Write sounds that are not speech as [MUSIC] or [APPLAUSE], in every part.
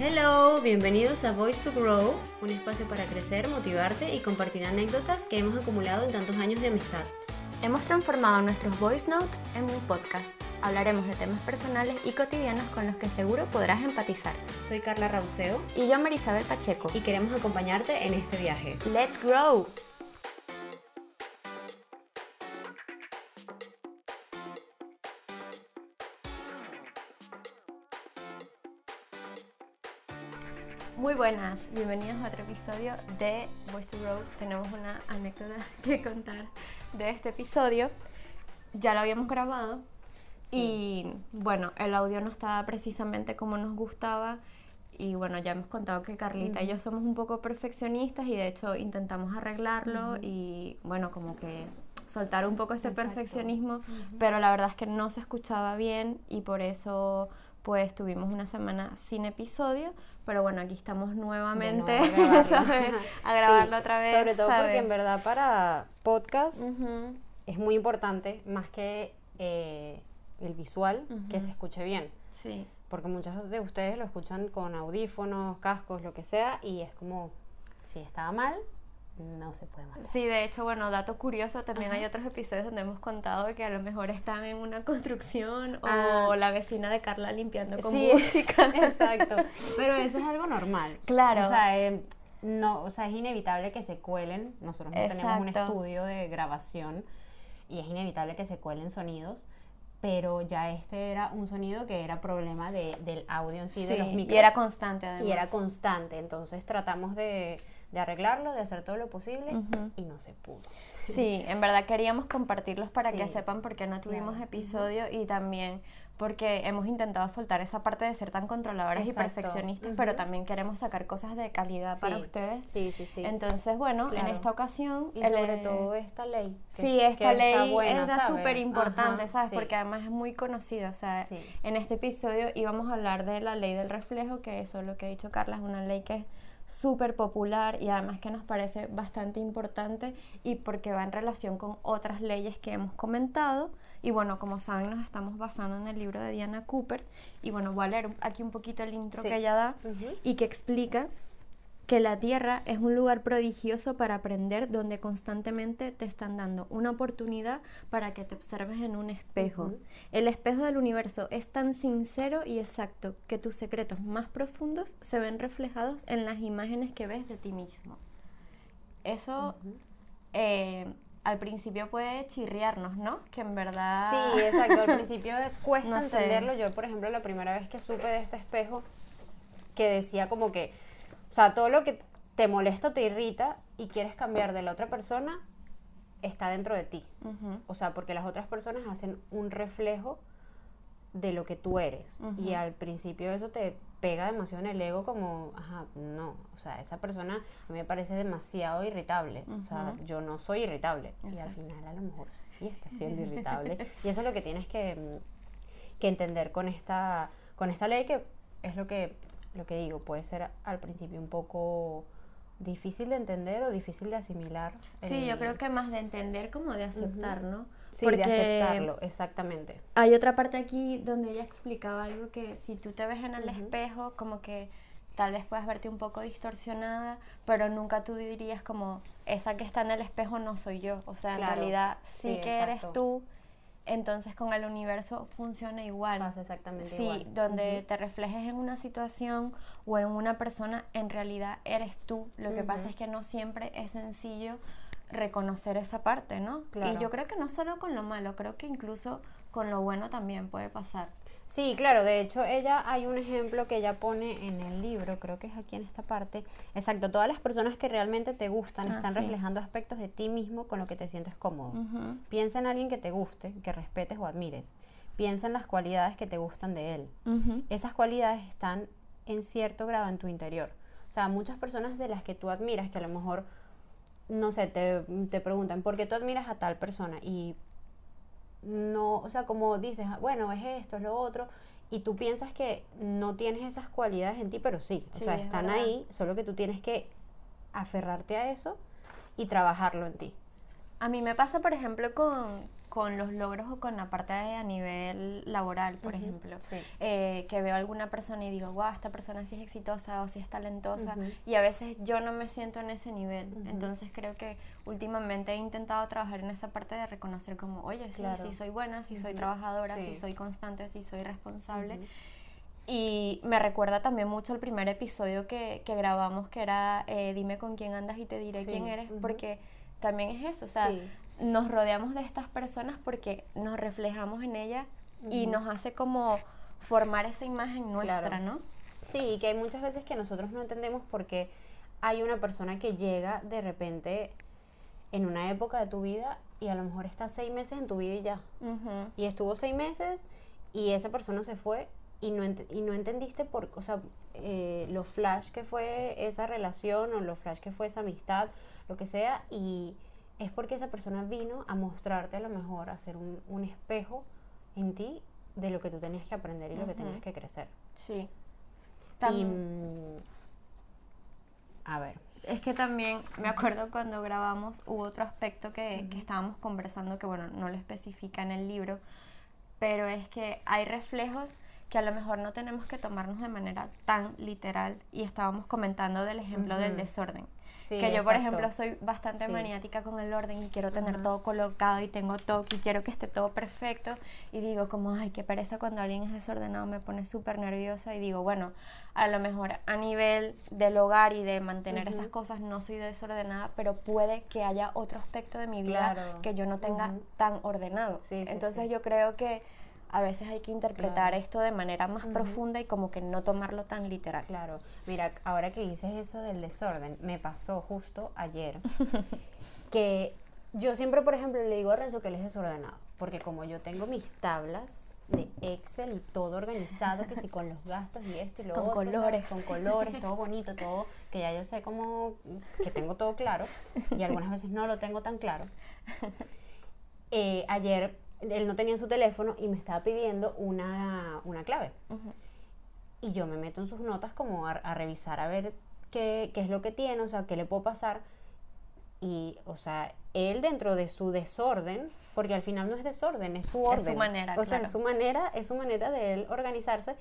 Hello, bienvenidos a Voice to Grow, un espacio para crecer, motivarte y compartir anécdotas que hemos acumulado en tantos años de amistad. Hemos transformado nuestros voice notes en un podcast. Hablaremos de temas personales y cotidianos con los que seguro podrás empatizar. Soy Carla Rauseo Y yo, Marisabel Pacheco. y queremos acompañarte en este viaje. ¡Let's grow! Muy buenas, bienvenidos a otro episodio de Voice to Grow. Tenemos una anécdota [LAUGHS] que contar de este episodio. Ya lo habíamos grabado y bueno, el audio no estaba precisamente como nos gustaba. Y bueno, ya hemos contado que Carlita y yo somos un poco perfeccionistas y de hecho intentamos arreglarlo y bueno, como que soltar un poco ese Exacto. perfeccionismo, pero la verdad es que no se escuchaba bien y por eso pues tuvimos una semana sin episodio, pero bueno, aquí estamos nuevamente a [LAUGHS] grabarlo. a grabarlo Sí, otra vez. Sobre todo porque ¿sabes? en verdad para podcast Ujú, es muy importante, más que eh, el visual, que Ujú. se escuche bien. Sí. Porque muchos de ustedes lo escuchan con audífonos, cascos, lo que sea, y es como, si estaba mal, no se puede mandar. Sí, de hecho, bueno, dato curioso, también hay otros episodios donde hemos contado que a lo mejor están en una construcción o Ah. la vecina de Carla limpiando con Sí, [LAUGHS] música. exacto. Pero eso es algo normal. Claro. O sea, eh, no, o sea, es inevitable que se cuelen. Nosotros no tenemos un Exacto. estudio de grabación y es inevitable que se cuelen sonidos. Pero ya este era un sonido que era problema de, del audio en sí, de los micros. y era constante además. y era constante. Entonces tratamos de, de arreglarlo, de hacer todo lo posible y no se pudo. Sí, en verdad queríamos compartirlos para que sepan por qué no tuvimos Claro. episodio y también porque hemos intentado soltar esa parte de ser tan controladoras y perfeccionistas, pero también queremos sacar cosas de calidad para ustedes. Sí, sí, sí. Entonces, bueno, Claro. en esta ocasión... y sobre eh, todo esta ley. que- Sí, esta ley buena, ¿sabes? súper importante, ¿sabes? sí. Porque además es muy conocida. O sea, Sí. en este episodio íbamos a hablar de la ley del reflejo, que eso es lo que ha dicho Carla, es una ley que es súper popular y además que nos parece bastante importante y porque va en relación con otras leyes que hemos comentado. Y bueno, como saben, nos estamos basando en el libro de Diana Cooper. Y bueno, voy a leer aquí un poquito el intro Sí. que ella da y que explica que la Tierra es un lugar prodigioso para aprender donde constantemente te están dando una oportunidad para que te observes en un espejo. El espejo del universo es tan sincero y exacto que tus secretos más profundos se ven reflejados en las imágenes que ves de ti mismo. Eso eh, al principio puede chirriarnos, ¿no? Que en verdad... Sí, exacto. Al principio [LAUGHS] cuesta No sé. entenderlo. Yo, por ejemplo, la primera vez que supe de este espejo, que decía como que, o sea, todo lo que te molesta o te irrita y quieres cambiar de la otra persona, está dentro de ti. O sea, porque las otras personas hacen un reflejo de lo que tú eres. Y Ujú. al principio eso te pega demasiado en el ego como, ajá, no, o sea, esa persona a mí me parece demasiado irritable. O sea, yo no soy irritable. Y al Exacto. final a lo mejor sí está siendo irritable. y eso es lo que tienes que, mm, que entender con esta, con esta ley que es lo que, lo que digo, puede ser al principio un poco difícil de entender o difícil de asimilar. Sí, el- yo creo que más de entender como de aceptar, ¿no? Sí, de aceptarlo, exactamente. Hay otra parte aquí donde ella explicaba algo que si tú te ves en el Ujú. espejo, como que tal vez puedas verte un poco distorsionada, pero nunca tú dirías como, esa que está en el espejo no soy yo. O sea, Claro. en realidad sí, Sí, que eres exacto. tú. Entonces con el universo funciona igual. Pasa exactamente Sí, igual. donde te reflejes en una situación o en una persona, en realidad eres tú. Lo que pasa es que no siempre es sencillo reconocer esa parte, ¿no? Claro. Y yo creo que no solo con lo malo, creo que incluso con lo bueno también puede pasar. Sí, claro, de hecho ella hay un ejemplo que ella pone en el libro, creo que es aquí en esta parte. Exacto, todas las personas que realmente te gustan Ah, están sí. reflejando aspectos de ti mismo con lo que te sientes cómodo. Piensa en alguien que te guste, que respetes o admires. Piensa en las cualidades que te gustan de él. Esas cualidades están en cierto grado en tu interior. O sea, muchas personas de las que tú admiras, que a lo mejor, no sé, te, te preguntan, ¿por qué tú admiras a tal persona? Y no, o sea, como dices, "Ah, bueno, es esto, es lo otro, y tú piensas que no tienes esas cualidades en ti, pero sí, o Sí, sea, es están verdad. ahí, solo que tú tienes que aferrarte a eso y trabajarlo en ti. A mí me pasa, por ejemplo, con, con los logros o con la parte a nivel laboral, por Ujú, ejemplo. sí. Eh, que veo a alguna persona y digo, wow, esta persona sí es exitosa o sí es talentosa. Ujú. Y a veces yo no me siento en ese nivel. Ujú. Entonces creo que últimamente he intentado trabajar en esa parte de reconocer como, oye, sí, Claro. sí soy buena, sí soy trabajadora, sí. Sí. soy constante, sí soy responsable. Y me recuerda también mucho el primer episodio que, que grabamos, que era eh, Dime con quién andas y te diré Sí, quién eres, porque también es eso, o sea, Sí. Nos rodeamos de estas personas porque nos reflejamos en ellas y nos hace como formar esa imagen nuestra, Claro. ¿no? Sí, y que hay muchas veces que nosotros no entendemos por qué hay una persona que llega de repente en una época de tu vida y a lo mejor está seis meses en tu vida y ya. Y estuvo seis meses y esa persona se fue y no, ent- y no entendiste por, o sea, eh, lo flash que fue esa relación o lo flash que fue esa amistad, lo que sea, y es porque esa persona vino a mostrarte a lo mejor, a hacer un, un espejo en ti de lo que tú tenías que aprender y lo que tenías que crecer. Sí. Y, Tam- mm, a ver, Es que también me acuerdo cuando grabamos hubo otro aspecto que, que estábamos conversando que bueno, no lo especifica en el libro, pero es que hay reflejos que a lo mejor no tenemos que tomarnos de manera tan literal y estábamos comentando del ejemplo del Ujú. desorden. Sí, que yo, por exacto. ejemplo, soy bastante Sí. maniática con el orden y quiero tener Ajá. todo colocado y tengo todo y quiero que esté todo perfecto y digo como, ay, qué pereza cuando alguien es desordenado, me pone súper nerviosa y digo, bueno, a lo mejor a nivel del hogar y de mantener Ujú. esas cosas no soy desordenada, pero puede que haya otro aspecto de mi vida Claro. que yo no tenga Ujú. tan ordenado. Sí, Entonces yo creo que a veces hay que interpretar Claro. esto de manera más profunda y como que no tomarlo tan literal. Claro, mira, ahora que dices eso del desorden, me pasó justo ayer [LAUGHS] que yo siempre, por ejemplo, le digo a Renzo que él es desordenado, porque como yo tengo mis tablas de Excel y todo organizado, que si con los gastos y esto y lo [LAUGHS] Con otro, ¿sabes? colores. con colores, todo bonito, todo, que ya yo sé cómo, que tengo todo claro, y algunas veces no lo tengo tan claro. [LAUGHS] Eh, ayer él no tenía su teléfono y me estaba pidiendo una, una clave y yo me meto en sus notas como a, a revisar a ver qué, qué es lo que tiene, o sea, qué le puedo pasar. Y, o sea, él dentro de su desorden, porque al final no es desorden, es su Es orden. su manera, O sea, es su manera, es su manera de él organizarse.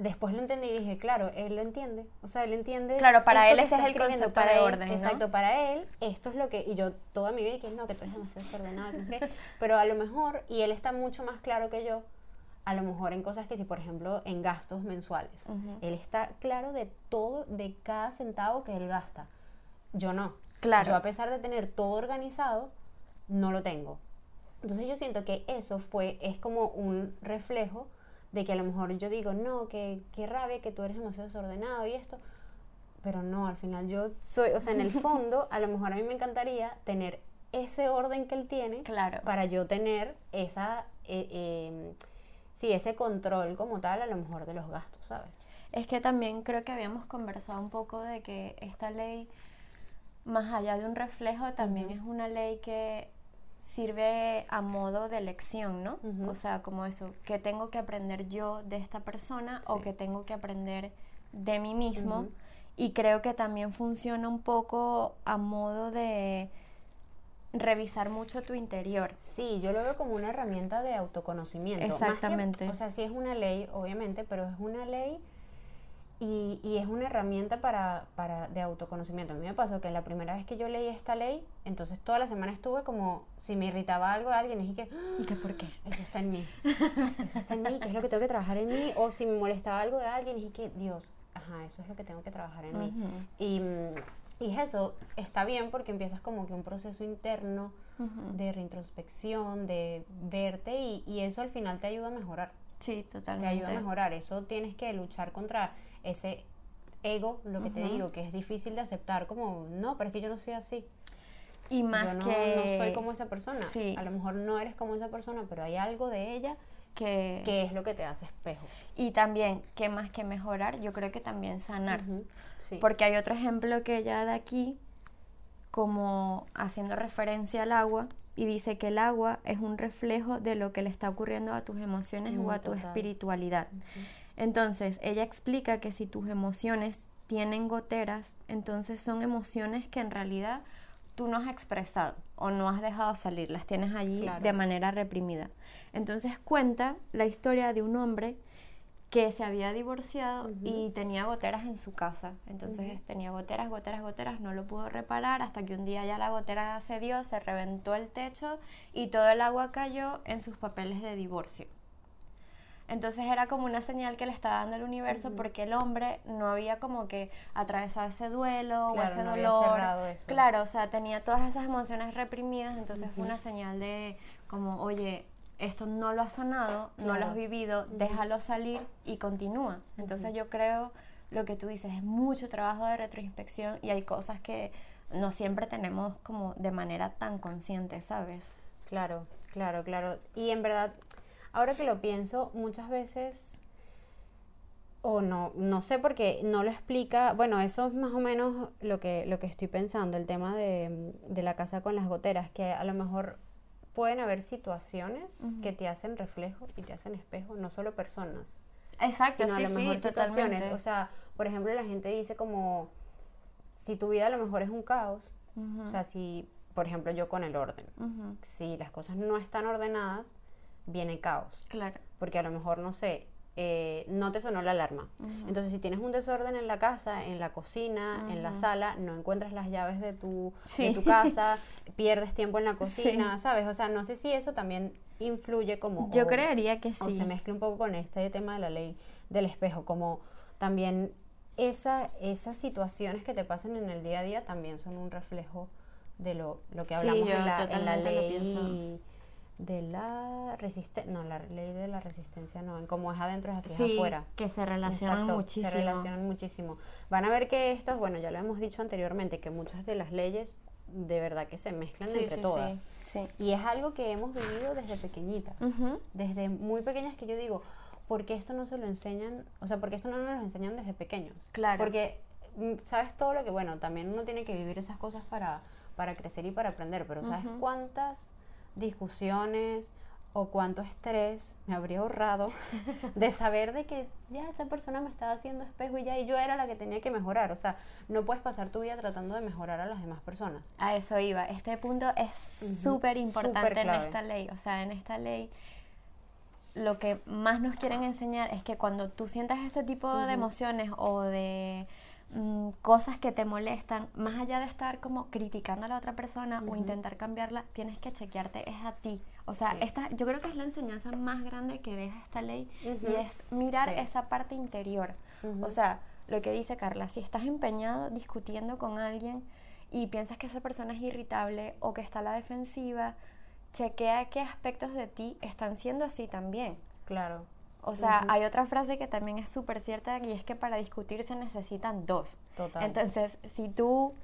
Después lo entendí y dije, claro, él lo entiende. O sea, él entiende. Claro, para él ese es el concepto para de él, orden, ¿no? Exacto, para él, esto es lo que. Y yo toda mi vida dije, no, que tú eres demasiado desordenado, no sé qué. [LAUGHS] Pero a lo mejor, y él está mucho más claro que yo, a lo mejor en cosas que si, por ejemplo, en gastos mensuales. Ujú. Él está claro de todo, de cada centavo que él gasta. Yo no. Claro. Yo a pesar de tener todo organizado, no lo tengo. Entonces yo siento que eso fue, es como un reflejo de que a lo mejor yo digo, no, que qué rabia que tú eres demasiado desordenado y esto. Pero no, al final yo soy, o sea, en el [LAUGHS] fondo, a lo mejor a mí me encantaría tener ese orden que él tiene Claro. para yo tener esa, eh, eh, sí, ese control como tal, a lo mejor de los gastos, ¿sabes? Es que también creo que habíamos conversado un poco de que esta ley, más allá de un reflejo, también es una ley que sirve a modo de lección, ¿no? O sea, como eso, que tengo que aprender yo de esta persona o que tengo que aprender de mí mismo. Y creo que también funciona un poco a modo de revisar mucho tu interior. Sí, yo lo veo como una herramienta de autoconocimiento. Que- Exactamente. o sea, sí es una ley, obviamente, pero es una ley y, y es una herramienta para, para de autoconocimiento. A mí me pasó que la primera vez que yo leí esta ley, entonces toda la semana estuve como, si me irritaba algo de alguien, dije que, ¿Y que por qué? eso está en mí, eso está en mí, que es lo que tengo que trabajar en mí, o si me molestaba algo de alguien, dije que, Dios, ajá, eso es lo que tengo que trabajar en mí. Ujú. Y, mm, y eso está bien porque empiezas como que un proceso interno Ujú. de reintrospección, de verte y, y eso al final te ayuda a mejorar, Sí, te totalmente. ayuda a mejorar. Eso tienes que luchar contra ese ego, lo que te Ujú. digo, que es difícil de aceptar como, no, pero es que yo no soy así. Y más yo no, que... no soy como esa persona. Sí. A lo mejor no eres como esa persona, pero hay algo de ella que... que es lo que te hace espejo. Y también, que más que mejorar, yo creo que también sanar. Ujú, sí. Porque hay otro ejemplo que ella da aquí, como haciendo referencia al agua, y dice que el agua es un reflejo de lo que le está ocurriendo a tus emociones Mm, o a tu total. espiritualidad. Entonces, ella explica que si tus emociones tienen goteras, entonces son emociones que en realidad tú no has expresado o no has dejado salir, las tienes allí Claro. de manera reprimida. Entonces cuenta la historia de un hombre que se había divorciado y tenía goteras en su casa. Entonces tenía goteras, goteras, goteras, no lo pudo reparar hasta que un día ya la gotera cedió, se reventó el techo y todo el agua cayó en sus papeles de divorcio. Entonces era como una señal que le estaba dando el universo porque el hombre no había como que atravesado ese duelo o ese no había dolor. cerrado eso. Claro, o sea, tenía todas esas emociones reprimidas, entonces fue una señal de como, oye, esto no lo has sanado, no lo has vivido, déjalo salir y continúa. Entonces yo creo, lo que tú dices, es mucho trabajo de retroinspección y hay cosas que no siempre tenemos como de manera tan consciente, ¿sabes? Claro, claro, claro. Y en verdad, ahora que lo pienso, muchas veces, o no, no sé porque no lo explica, bueno, eso es más o menos lo que, lo que estoy pensando, el tema de, de la casa con las goteras, que a lo mejor pueden haber situaciones que te hacen reflejo y te hacen espejo, no solo personas, Exacto, sino sí, a lo mejor sí, situaciones. totalmente. O sea, por ejemplo, la gente dice como, si tu vida a lo mejor es un caos, o sea, si, por ejemplo, yo con el orden, si las cosas no están ordenadas, viene caos. Claro. Porque a lo mejor, no sé, eh, no te sonó la alarma. Entonces, si tienes un desorden en la casa, en la cocina, en la sala, no encuentras las llaves de tu, Sí. de tu casa, [LAUGHS] pierdes tiempo en la cocina, ¿sabes? O sea, no sé si eso también influye como... Yo o- creería que o sí. se mezcla un poco con este tema de la ley del espejo, como también esa, esas situaciones que te pasan en el día a día también son un reflejo de lo, lo que Sí, hablamos yo en, la, en la ley. De la resistencia, no, la ley de la resistencia no, en cómo es adentro es así es Sí, afuera. que se relacionan Exacto, muchísimo. Se relacionan muchísimo. Van a ver que estos, bueno, ya lo hemos dicho anteriormente, que muchas de las leyes de verdad que se mezclan Sí, entre sí, todas. sí, sí. Y es algo que hemos vivido desde pequeñitas desde muy pequeñas que yo digo, ¿por qué esto no se lo enseñan? O sea, ¿por qué esto no nos lo enseñan desde pequeños? Claro. Porque mm, sabes todo lo que, bueno, también uno tiene que vivir esas cosas para, para crecer y para aprender, pero ¿sabes cuántas discusiones o cuánto estrés me habría ahorrado de [LAUGHS] saber de que ya esa persona me estaba haciendo espejo y ya y yo era la que tenía que mejorar? O sea, no puedes pasar tu vida tratando de mejorar a las demás personas. A eso iba. Este punto es súper importante en esta ley. O sea, en esta ley lo que más nos quieren enseñar es que cuando tú sientas ese tipo de emociones o de mm, cosas que te molestan, más allá de estar como criticando a la otra persona o intentar cambiarla, tienes que chequearte es a ti. O sea, Sí. esta, yo creo que es la enseñanza más grande que deja esta ley y es mirar Sí. esa parte interior. O sea, lo que dice Carla, si estás empeñado discutiendo con alguien y piensas que esa persona es irritable o que está a la defensiva, chequea qué aspectos de ti están siendo así también. Claro. O sea, hay otra frase que también es súper cierta y es que para discutir se necesitan dos. Total. Entonces, si tú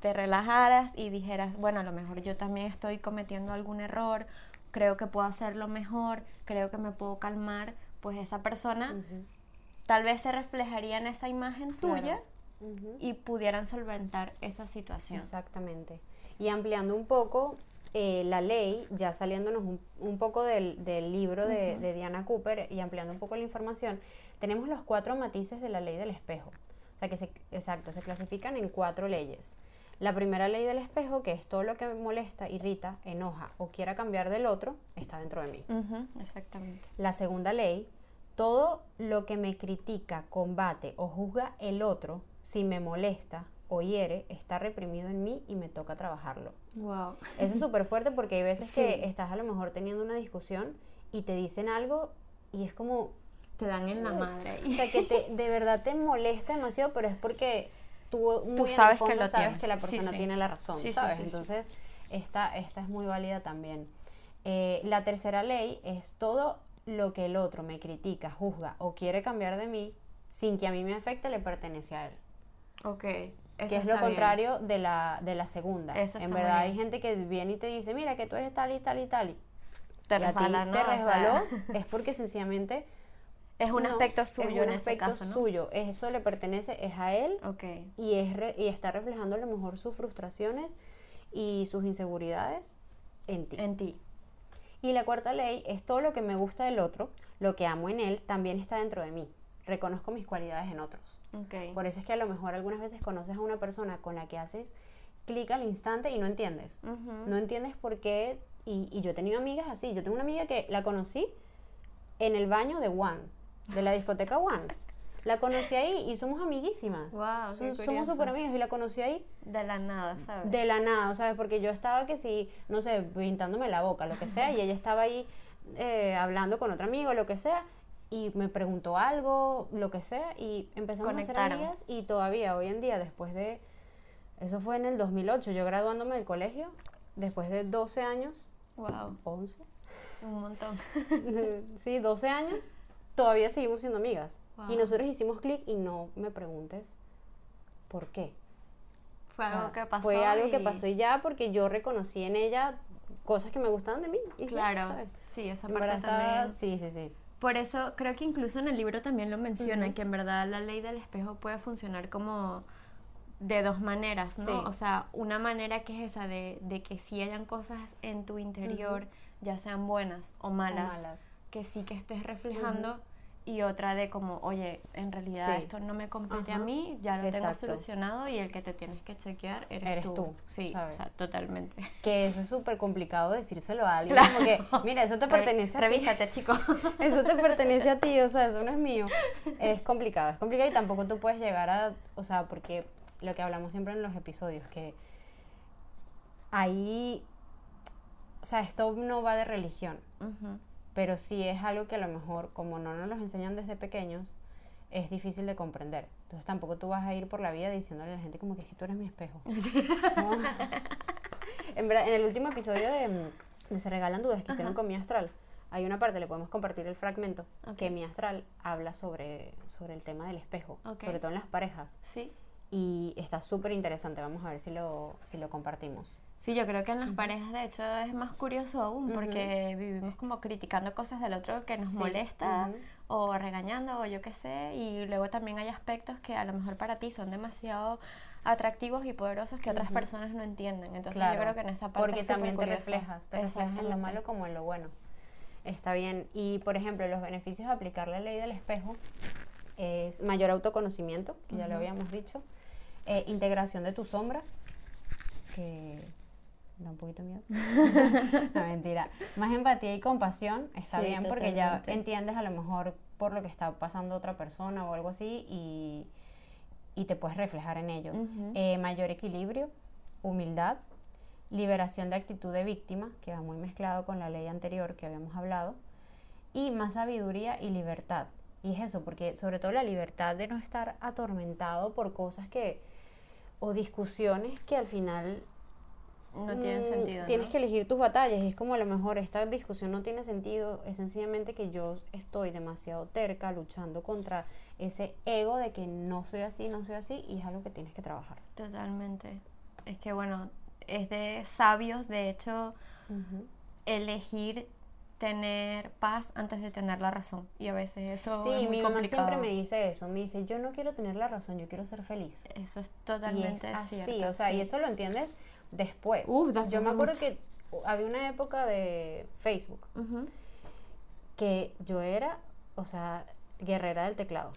te relajaras y dijeras, bueno, a lo mejor yo también estoy cometiendo algún error, creo que puedo hacerlo mejor, creo que me puedo calmar, pues esa persona tal vez se reflejaría en esa imagen Claro. tuya y pudieran solventar esa situación. Exactamente. Y ampliando un poco eh, la ley, ya saliéndonos un, un poco del, del libro de, de Diana Cooper y ampliando un poco la información, tenemos los cuatro matices de la ley del espejo. O sea que se, exacto, se clasifican en cuatro leyes. La primera ley del espejo, que es todo lo que me molesta, irrita, enoja o quiera cambiar del otro, está dentro de mí. Exactamente. La segunda ley, todo lo que me critica, combate o juzga el otro, si me molesta o hiere, está reprimido en mí y me toca trabajarlo. Wow. Eso es súper fuerte porque hay veces Sí. que estás a lo mejor teniendo una discusión y te dicen algo y es como, Te dan en la madre. o sea, que te, de verdad te molesta demasiado, pero es porque tú, muy Tú en el sabes que fondo lo sabes tiene. que la Sí, persona sí. tiene la razón, Sí, sí, ¿sabes? sí, sí. Entonces, esta, esta es muy válida también. Eh, la tercera ley es todo lo que el otro me critica, juzga o quiere cambiar de mí sin que a mí me afecte, le pertenece a él. Ok. Que es lo contrario de la, de la segunda. Eso en verdad hay gente que viene y te dice, mira que tú eres tal y tal y tal. Y Te y a ti resbala, ¿no? te O sea, resbaló, [LAUGHS] es porque sencillamente es un no, aspecto suyo es un en aspecto caso, ¿no? suyo. Eso le pertenece, es a él y, es re- y está reflejando a lo mejor sus frustraciones y sus inseguridades en ti. En ti. Y la cuarta ley es todo lo que me gusta del otro, lo que amo en él, también está dentro de mí. Reconozco mis cualidades en otros. Ok. Por eso es que a lo mejor algunas veces conoces a una persona con la que haces clic al instante y no entiendes. No entiendes por qué. Y, y yo he tenido amigas así. Yo tengo una amiga que la conocí en el baño de One, de la discoteca One. La conocí ahí y somos amiguísimas. Son- somos súper amigas y la conocí ahí De la nada, ¿sabes? de la nada, ¿sabes? Porque yo estaba que sí, no sé, pintándome la boca, lo que sea, y ella estaba ahí eh, hablando con otro amigo, lo que sea, y me preguntó algo, lo que sea, y empezamos a ser amigas, y todavía hoy en día, después de, eso fue en el 2008, yo graduándome del colegio, después de 12 años, Wow, 11, un montón. sí, 12 años, todavía seguimos siendo amigas. Y nosotros hicimos clic y no me preguntes por qué. Fue algo Ah, que pasó. Fue algo que pasó y ya porque yo reconocí en ella cosas que me gustaban de mí. y ya, Claro, ¿sabes? sí, esa parte también. Sí, sí, sí. Por eso creo que incluso en el libro también lo menciona, que en verdad la ley del espejo puede funcionar como de dos maneras, ¿no? Sí. O sea, una manera que es esa de, de que sí hayan cosas en tu interior, ya sean buenas o O malas, malas. que sí que estés reflejando, y otra de como, oye, en realidad Sí. esto no me compete a mí, ya lo tengo solucionado y el que te tienes que chequear eres, Eres tú. tú, Sí, ¿sabes? o sea, totalmente. Que eso es súper complicado decírselo a alguien. Claro. Como que, mira, eso te pertenece a ti. Revísate, chico. [LAUGHS] Eso te pertenece a ti, o sea, eso no es mío. [LAUGHS] Es complicado, es complicado y tampoco tú puedes llegar a, o sea, porque lo que hablamos siempre en los episodios, que ahí, o sea, esto no va de religión, Ujú. Pero sí es algo que a lo mejor, como no nos los enseñan desde pequeños, es difícil de comprender. Entonces tampoco tú vas a ir por la vida diciéndole a la gente como que, es que tú eres mi espejo. [LAUGHS] No. en, verdad, en el último episodio de, mm, de Se Regalan Dudas que hicieron con mi astral, hay una parte, le podemos compartir el fragmento, que mi astral habla sobre, sobre el tema del espejo, sobre todo en las parejas. Sí. Y está súper interesante, vamos a ver si lo, si lo compartimos. Sí, yo creo que en las parejas de hecho es más curioso aún porque vivimos como criticando cosas del otro que nos Sí, molesta ujú. o regañando o yo qué sé y luego también hay aspectos que a lo mejor para ti son demasiado atractivos y poderosos que otras personas no entienden. Entonces Claro, yo creo que en esa parte Porque es también te curioso. reflejas, te reflejas en lo malo como en lo bueno. Está bien. Y por ejemplo, los beneficios de aplicar la ley del espejo es mayor autoconocimiento, que ya lo habíamos dicho, eh, integración de tu sombra, que da un poquito miedo. [LAUGHS] [LAUGHS] no, mentira. Más empatía y compasión está Sí, bien porque ya entiendes a lo mejor por lo que está pasando otra persona o algo así y, y te puedes reflejar en ello. Eh, mayor equilibrio, humildad, liberación de actitud de víctima, que va muy mezclado con la ley anterior que habíamos hablado, y más sabiduría y libertad. Y es eso, porque sobre todo la libertad de no estar atormentado por cosas que, o discusiones que al final No tiene mm, sentido. Tienes ¿no? que elegir tus batallas y es como a lo mejor esta discusión no tiene sentido, es sencillamente que yo estoy demasiado terca luchando contra ese ego de que no soy así, no soy así y es algo que tienes que trabajar. Totalmente. Es que bueno, es de sabios, de hecho, elegir tener paz antes de tener la razón. Y a veces eso Sí, es muy mi mamá complicado. siempre me dice eso, me dice, yo no quiero tener la razón, yo quiero ser feliz. Eso es Y es totalmente así, cierto. o sea, y sí. eso lo entiendes después. Uf, después yo me acuerdo mucho. que había una época de Facebook Ujú. que yo era, o sea, guerrera del teclado.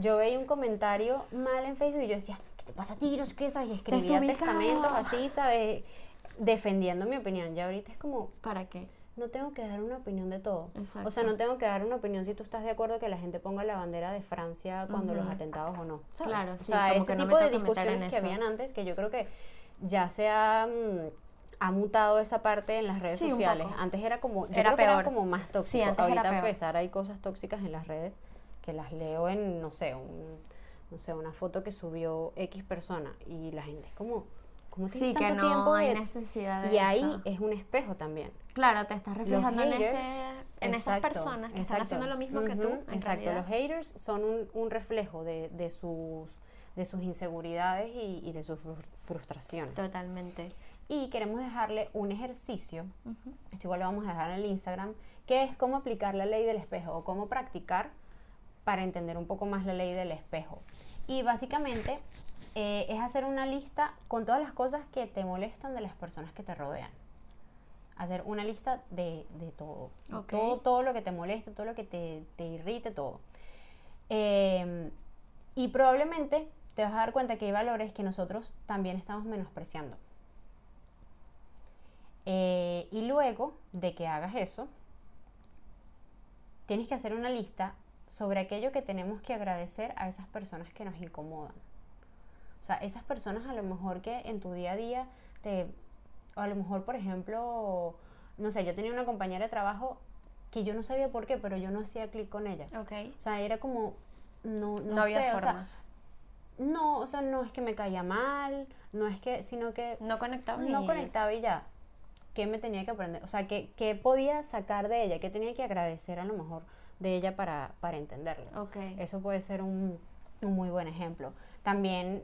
Yo veía un comentario mal en Facebook y yo decía, ¿qué te pasa a ti? No sé qué, ¿sabes? Y escribía testamentos así, ¿sabes? Defendiendo mi opinión. Ya ahorita es como, ¿Para qué? no tengo que dar una opinión de todo. O sea, Exacto. no tengo que dar una opinión si tú estás de acuerdo que la gente ponga la bandera de Francia cuando los atentados o no. ¿sabes? Claro, o sí, sea, como ese que no tipo de discusiones que habían antes, que yo creo que ya se ha, mm, ha mutado esa parte en las redes Sí, sociales. Antes era como, yo Era creo que era peor. como más tóxico. Sí, antes era Ahorita a peor. empezar hay cosas tóxicas en las redes que las leo en, no sé, un, no sé, una foto que subió X persona y la gente es como, ¿cómo tienes Sí, que tanto no tiempo hay de- necesidad de Y ahí eso. es un espejo también. Claro, te estás reflejando en, haters, ese, en esas exacto, personas que están exacto. haciendo lo mismo que tú. En exacto, realidad. los haters son un, un reflejo de, de sus de sus inseguridades y, y de sus frus- frustraciones. Totalmente. Y queremos dejarle un ejercicio, esto igual lo vamos a dejar en el Instagram, que es cómo aplicar la ley del espejo o cómo practicar para entender un poco más la ley del espejo. Y básicamente eh, es hacer una lista con todas las cosas que te molestan de las personas que te rodean. Hacer una lista de, de todo. Todo. Todo lo que te moleste, todo lo que te, te irrite, todo. Eh, y probablemente te vas a dar cuenta que hay valores que nosotros también estamos menospreciando. Eh, y luego de que hagas eso, tienes que hacer una lista sobre aquello que tenemos que agradecer a esas personas que nos incomodan. O sea, esas personas a lo mejor que en tu día a día te... O a lo mejor, por ejemplo, no sé, yo tenía una compañera de trabajo que yo no sabía por qué, pero yo no hacía clic con ella. Ok. O sea, era como... No, no, No había sé, o sea, forma. No, o sea, no es que me caía mal, no es que, sino que No conectaba. no conectaba y ya. ¿Qué me tenía que aprender? O sea, ¿qué, qué podía sacar de ella? ¿Qué tenía que agradecer a lo mejor de ella para, para entenderla? Ok. Eso puede ser un, un muy buen ejemplo. También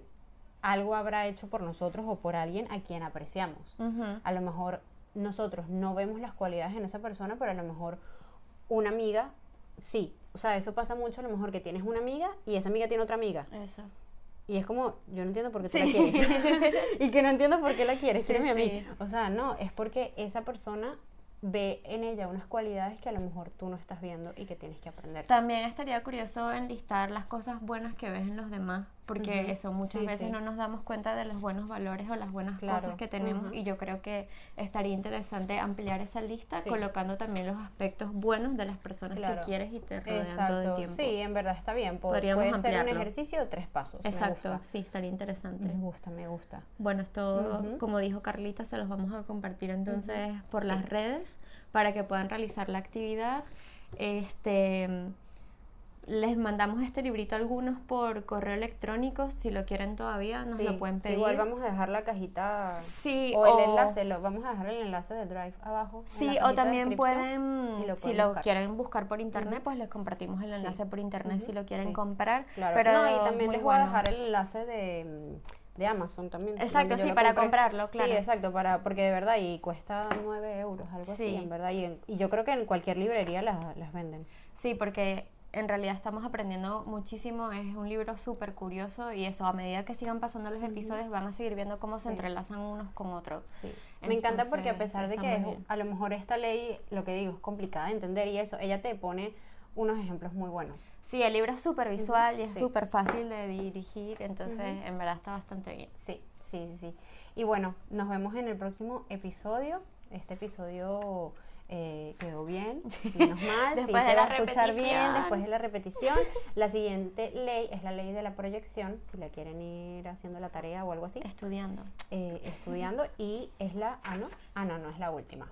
algo habrá hecho por nosotros o por alguien a quien apreciamos. A lo mejor nosotros no vemos las cualidades en esa persona, pero a lo mejor una amiga sí. O sea, eso pasa mucho a lo mejor que tienes una amiga y esa amiga tiene otra amiga. Eso. Y es como, yo no entiendo por qué tú Sí. la quieres. [LAUGHS] [LAUGHS] y que no entiendo por qué la quieres, Sí, créeme a mí. O sea, no, es porque esa persona ve en ella unas cualidades que a lo mejor tú no estás viendo y que tienes que aprender. También estaría curioso enlistar las cosas buenas que ves en los demás, porque Ujú. eso muchas Sí, veces sí. no nos damos cuenta de los buenos valores o las buenas Claro. cosas que tenemos y yo creo que estaría interesante ampliar esa lista Sí. colocando también los aspectos buenos de las personas Claro. que quieres y te rodean todo el tiempo. Sí, en verdad está bien. Po- Podríamos Puede ser un ampliarlo. ejercicio de tres pasos. Exacto, sí, estaría interesante. Me gusta, me gusta. Bueno, esto, como dijo Carlita, se los vamos a compartir entonces por las redes para que puedan realizar la actividad. Este, les mandamos este librito a algunos por correo electrónico, si lo quieren todavía, nos Sí, lo pueden pedir. Igual vamos a dejar la cajita Sí, o el enlace, lo, vamos a dejar el enlace de Drive abajo. Sí, o también pueden, lo si lo buscar. quieren buscar por internet, pues les compartimos el Sí. enlace por internet si lo quieren comprar. Claro, Pero no, y también les voy a dejar el enlace de, de Amazon también. Exacto, sí, para compré. comprarlo, claro. Sí, exacto, para, porque de verdad, y cuesta 9 euros, algo Sí. así, en verdad. Y, en- y yo creo que en cualquier librería las, las venden. Sí, porque en realidad estamos aprendiendo muchísimo, es un libro súper curioso y eso, a medida que sigan pasando los episodios van a seguir viendo cómo se Sí. entrelazan unos con otros. Sí. Me encanta porque a Entonces, pesar de que es- a lo mejor esta ley, lo que digo, es complicada de entender y eso, ella te pone unos ejemplos muy buenos. Sí, el libro es súper visual y es sí. súper fácil de dirigir, entonces Ujú. en verdad está bastante bien. Sí, sí, sí, sí. Y bueno, nos vemos en el próximo episodio. Este episodio eh, quedó bien, [LAUGHS] menos mal, sí, Después se de va la a escuchar bien después de la repetición. [LAUGHS] La siguiente ley es la ley de la proyección, si la quieren ir haciendo la tarea o algo así, Estudiando. eh, estudiando, y es la, ah no, ah no, no es la última.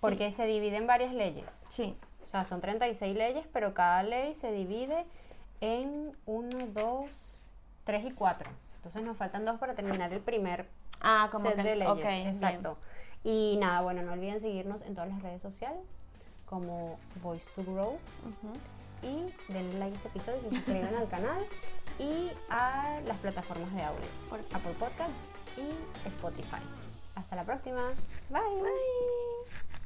Porque se divide en varias leyes. Sí, O sea, son 36 leyes, pero cada ley se divide en 1, 2, 3 y 4. Entonces nos faltan dos para terminar el primer Ah, como set que de leyes. bien. Y nada, bueno, no olviden seguirnos en todas las redes sociales como Voice to Grow y denle like a este episodio, se suscriban al canal y a las plataformas de audio, Apple Podcast y Spotify. Hasta la próxima. Bye. Bye.